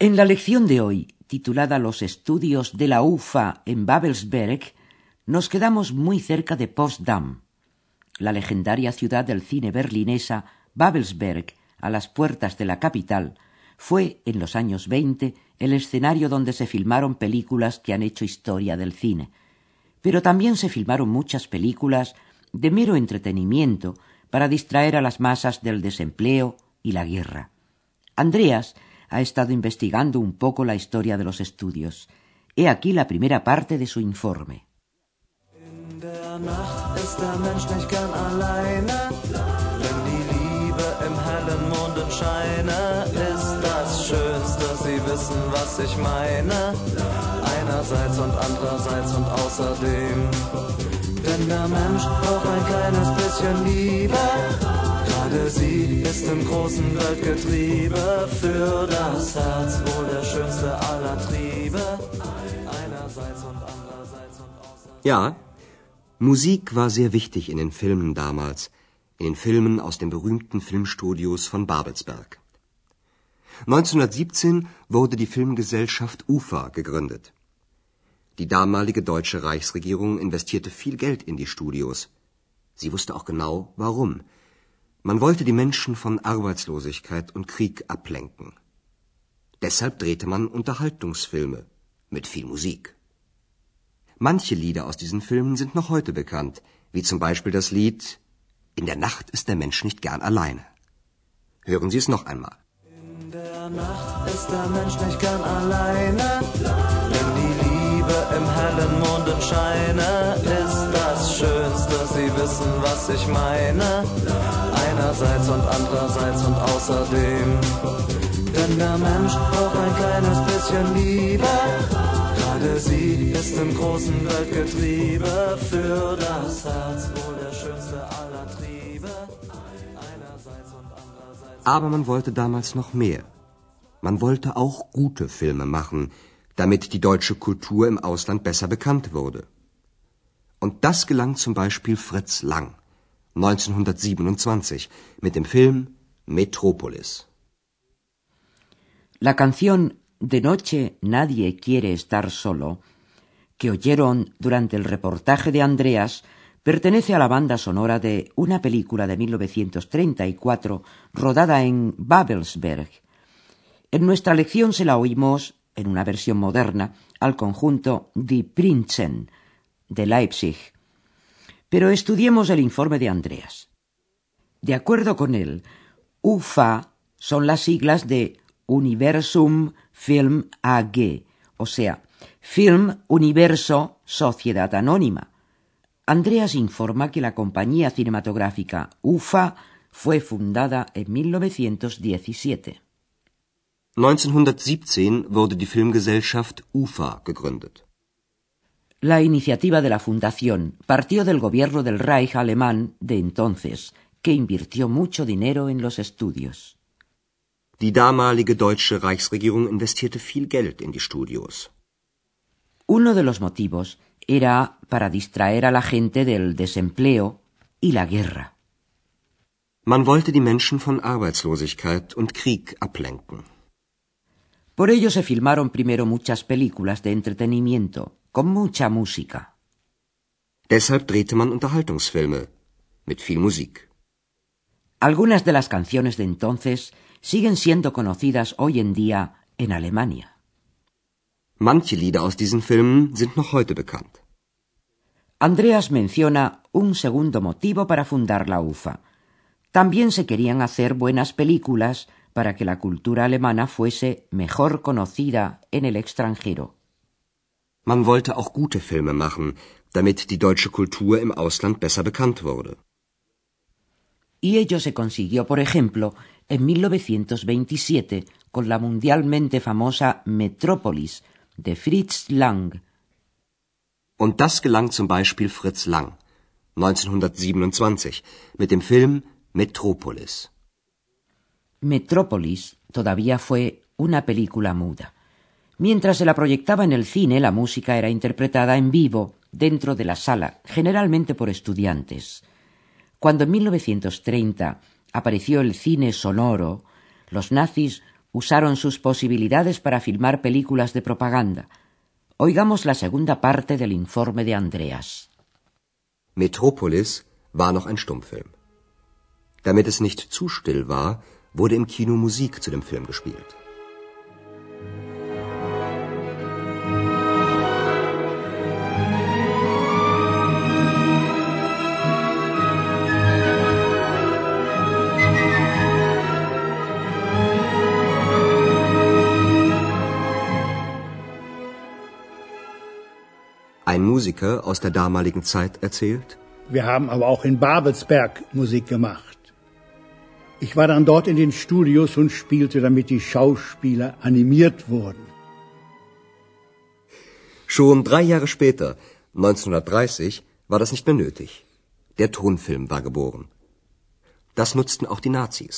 En la lección de hoy, titulada Los estudios de la UFA en Babelsberg, nos quedamos muy cerca de Potsdam, la legendaria ciudad del cine berlinesa Babelsberg, a las puertas de la capital, fue en los años 20 el escenario donde se filmaron películas que han hecho historia del cine pero también se filmaron muchas películas de mero entretenimiento para distraer a las masas del desempleo y la guerra. Andreas ha estado investigando un poco la historia de los estudios. He aquí la primera parte de su informe. außerdem. Denn Mensch. Gerade sie ist im großen Weltgetriebe für das Herz wohl der schönste aller Triebe. Einerseits und andererseits und außerdem. Ja, Musik war sehr wichtig in den Filmen damals, in den Filmen aus den berühmten Filmstudios von Babelsberg. 1917 wurde die Filmgesellschaft UFA gegründet. Die damalige deutsche Reichsregierung investierte viel Geld in die Studios. Sie wusste auch genau, warum. Man wollte die Menschen von Arbeitslosigkeit und Krieg ablenken. Deshalb drehte man Unterhaltungsfilme mit viel Musik. Manche Lieder aus diesen Filmen sind noch heute bekannt, wie zum Beispiel das Lied In der Nacht ist der Mensch nicht gern alleine. Hören Sie es noch einmal. In der Nacht ist der Mensch nicht gern alleine, wenn die Liebe im hellen Mondenscheine ist das Schönste. Sie wissen, was ich meine. Einerseits und andererseits und außerdem. Denn der Mensch braucht ein kleines bisschen Liebe. Gerade sie ist im großen Weltgetriebe für das Herz wohl der schönste aller Triebe. Aber man wollte damals noch mehr. Man wollte auch gute Filme machen, damit die deutsche Kultur im Ausland besser bekannt wurde. Und das gelang zum Beispiel Fritz Lang 1927 mit dem Film Metropolis. La canción De noche nadie quiere estar solo, que oyeron durante el reportaje de Andreas, pertenece a la banda sonora de una película de 1934 rodada en Babelsberg. En nuestra lección se la oímos, en una versión moderna, al conjunto Die Prinzen de Leipzig. Pero estudiemos el informe de Andreas. De acuerdo con él, UFA son las siglas de Universum Film AG, o sea, Film Universo Sociedad Anónima. Andreas informa que la compañía cinematográfica UFA fue fundada en 1917. 1917 wurde die Filmgesellschaft UFA gegründet. La iniciativa de la fundación partió del gobierno del Reich alemán de entonces, que invirtió mucho dinero en los estudios. Die damalige deutsche Reichsregierung investierte viel Geld in die Studios. Uno de los motivos era para distraer a la gente del desempleo y la guerra. Man wollte die Menschen von Arbeitslosigkeit und Krieg ablenken. Por ello se filmaron primero muchas películas de entretenimiento, con mucha música. Deshalb drehte man Unterhaltungsfilme mit viel Musik. Algunas de las canciones de entonces siguen siendo conocidas hoy en día en Alemania. Manche Lieder aus diesen Filmen sind noch heute bekannt. Andreas menciona un segundo motivo para fundar la UFA. También se querían hacer buenas películas para que la cultura alemana fuese mejor conocida en el extranjero. Man wollte auch gute Filme machen, damit die deutsche Kultur im Ausland besser bekannt wurde. Y ello se consiguió, por ejemplo, en 1927 con la mundialmente famosa Metrópolis de Fritz Lang. Und das gelang zum Beispiel Fritz Lang 1927 mit dem Film Metropolis. Metrópolis todavía fue una película muda. Mientras se la proyectaba en el cine, la música era interpretada en vivo dentro de la sala, generalmente por estudiantes. Cuando en 1930 apareció el cine sonoro, los nazis usaron sus posibilidades para filmar películas de propaganda. Oigamos la segunda parte del informe de Andreas. Metropolis war noch ein Stummfilm. Damit es nicht zu still war, wurde im Kino Musik zu dem Film gespielt. Ein Musiker aus der damaligen Zeit erzählt. Wir haben aber auch in Babelsberg Musik gemacht. Ich war dann dort in den Studios und spielte, damit die Schauspieler animiert wurden. Schon drei Jahre später, 1930, war das nicht mehr nötig. Der Tonfilm war geboren. Das nutzten auch die Nazis.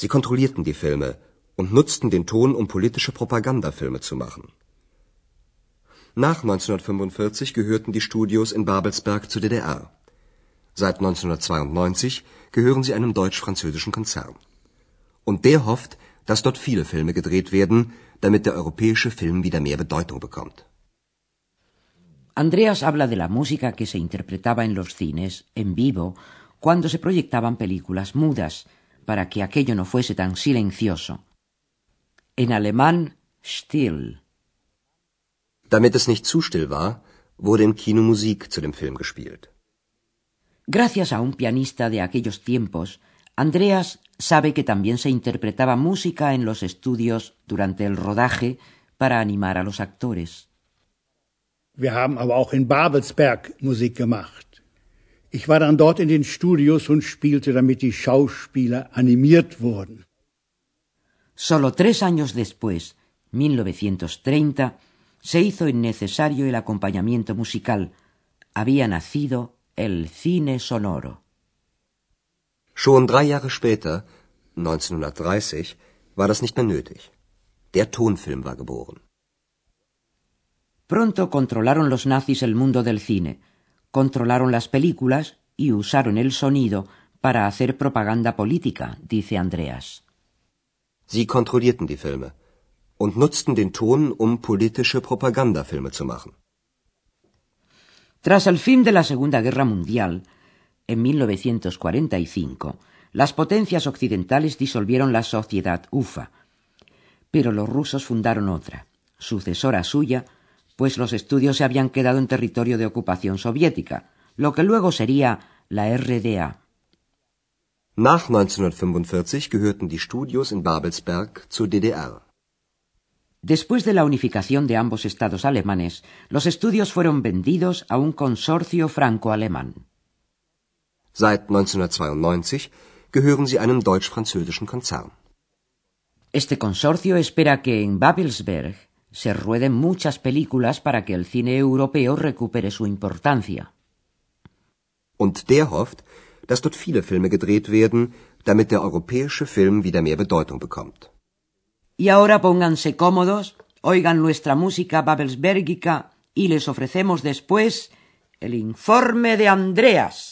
Sie kontrollierten die Filme und nutzten den Ton, um politische Propagandafilme zu machen. Nach 1945 gehörten die Studios in Babelsberg zur DDR. Seit 1992 gehören sie einem deutsch-französischen Konzern. Und der hofft, dass dort viele Filme gedreht werden, damit der europäische Film wieder mehr Bedeutung bekommt. Andreas habla de la música que se interpretaba en los cines, en vivo, cuando se proyectaban películas mudas, para que aquello no fuese tan silencioso. En alemán, still. Damit es nicht zu still war, wurde im Kino Musik zu dem Film gespielt. Gracias a un pianista de aquellos tiempos, Andreas sabe que también se interpretaba música en los estudios durante el rodaje para animar a los actores. Wir haben aber auch in Babelsberg Musik gemacht. Ich war dann dort in den Studios und spielte, damit die Schauspieler animiert wurden. Solo tres años después, 1930, se hizo innecesario el acompañamiento musical. Había nacido el cine sonoro. Schon drei Jahre später, 1930, war das nicht mehr nötig. Der Tonfilm war geboren. Pronto controlaron los nazis el mundo del cine, controlaron las películas y usaron el sonido para hacer propaganda política, dice Andreas. Sie kontrollierten die Filme und nutzten den Ton, um politische Propagandafilme zu machen. Tras el fin de la Segunda Guerra Mundial, en 1945, las potencias occidentales disolvieron la sociedad UFA, pero los rusos fundaron otra, sucesora suya, pues los estudios se habían quedado en territorio de ocupación soviética, lo que luego sería la RDA. Nach 1945 gehörten die Studios in Babelsberg zur DDR. Después de la unificación de ambos estados alemanes, los estudios fueron vendidos a un consorcio franco-alemán. Seit 1992 gehören sie einem deutsch-französischen Konzern. Este consorcio espera que en Babelsberg se rueden muchas películas para que el cine europeo recupere su importancia. Und der hofft, dass dort viele Filme gedreht werden, damit der europäische Film wieder mehr Bedeutung bekommt. Y ahora pónganse cómodos, oigan nuestra música babelsbergica y les ofrecemos después el informe de Andreas.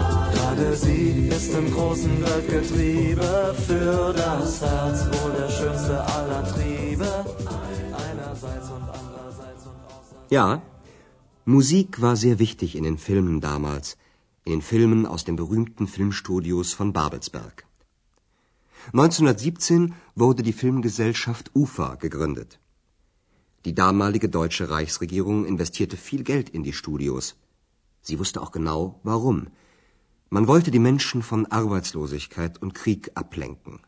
Sie ist im großen Weltgetriebe für das Herz wohl der schönste aller Triebe. Einerseits und andererseits und außerdem. Ja, Musik war sehr wichtig in den Filmen damals, in den Filmen aus den berühmten Filmstudios von Babelsberg. 1917 wurde die Filmgesellschaft UFA gegründet. Die damalige deutsche Reichsregierung investierte viel Geld in die Studios. Sie wusste auch genau, warum. Man wollte die Menschen von Arbeitslosigkeit und Krieg ablenken.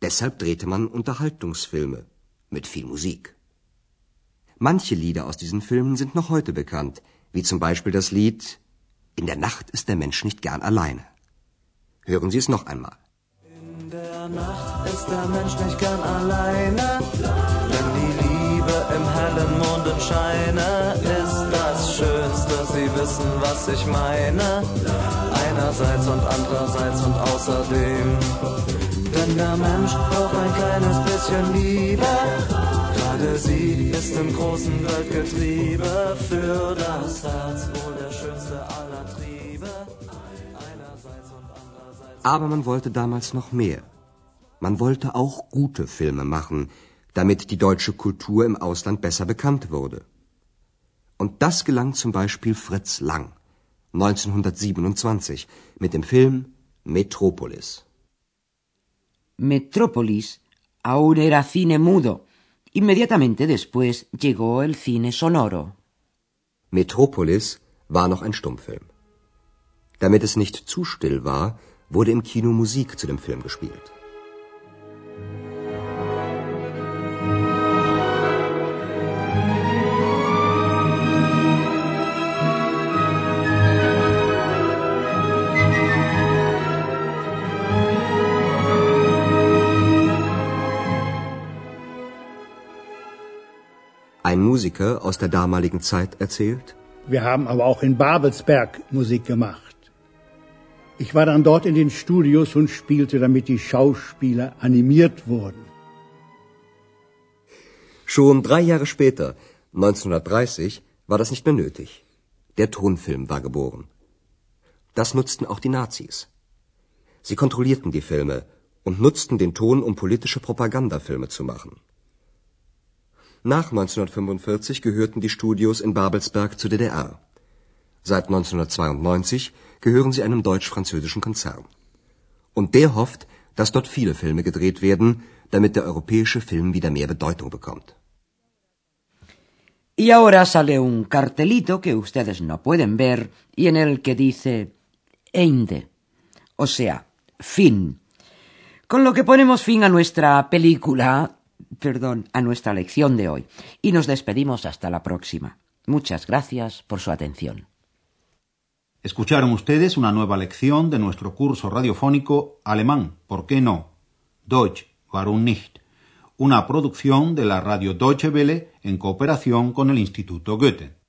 Deshalb drehte man Unterhaltungsfilme mit viel Musik. Manche Lieder aus diesen Filmen sind noch heute bekannt, wie zum Beispiel das Lied In der Nacht ist der Mensch nicht gern alleine. Hören Sie es noch einmal. In der Nacht ist der Mensch nicht gern alleine, denn die Liebe im hellen Mondenscheine ist das Schönste. Sie wissen, was ich meine, einerseits und andererseits und außerdem. Denn der Mensch braucht ein kleines bisschen Liebe, gerade sie ist im großen Weltgetriebe für das Herz wohl der schönste aller Triebe. Aber man wollte damals noch mehr. Man wollte auch gute Filme machen, damit die deutsche Kultur im Ausland besser bekannt wurde. Und das gelang zum Beispiel Fritz Lang 1927 mit dem Film Metropolis. Metrópolis aún era cine mudo. Inmediatamente después llegó el cine sonoro. Metropolis war noch ein Stummfilm. Damit es nicht zu still war, wurde im Kino Musik zu dem Film gespielt. Ein Musiker aus der damaligen Zeit erzählt, Wir haben aber auch in Babelsberg Musik gemacht. Ich war dann dort in den Studios und spielte, damit die Schauspieler animiert wurden. Schon drei Jahre später, 1930, war das nicht mehr nötig. Der Tonfilm war geboren. Das nutzten auch die Nazis. Sie kontrollierten die Filme und nutzten den Ton, um politische Propagandafilme zu machen. Nach 1945 gehörten die Studios in Babelsberg zur DDR. Seit 1992 gehören sie einem deutsch-französischen Konzern. Und der hofft, dass dort viele Filme gedreht werden, damit der europäische Film wieder mehr Bedeutung bekommt. Y ahora sale un cartelito que ustedes no pueden ver y en el que dice Ende, o sea, fin. Con lo que ponemos fin a nuestra película, perdón, a nuestra lección de hoy. Y nos despedimos hasta la próxima. Muchas gracias por su atención. Escucharon ustedes una nueva lección de nuestro curso radiofónico Alemán, ¿por qué no? Deutsch, warum nicht? Una producción de la radio Deutsche Welle en cooperación con el Instituto Goethe.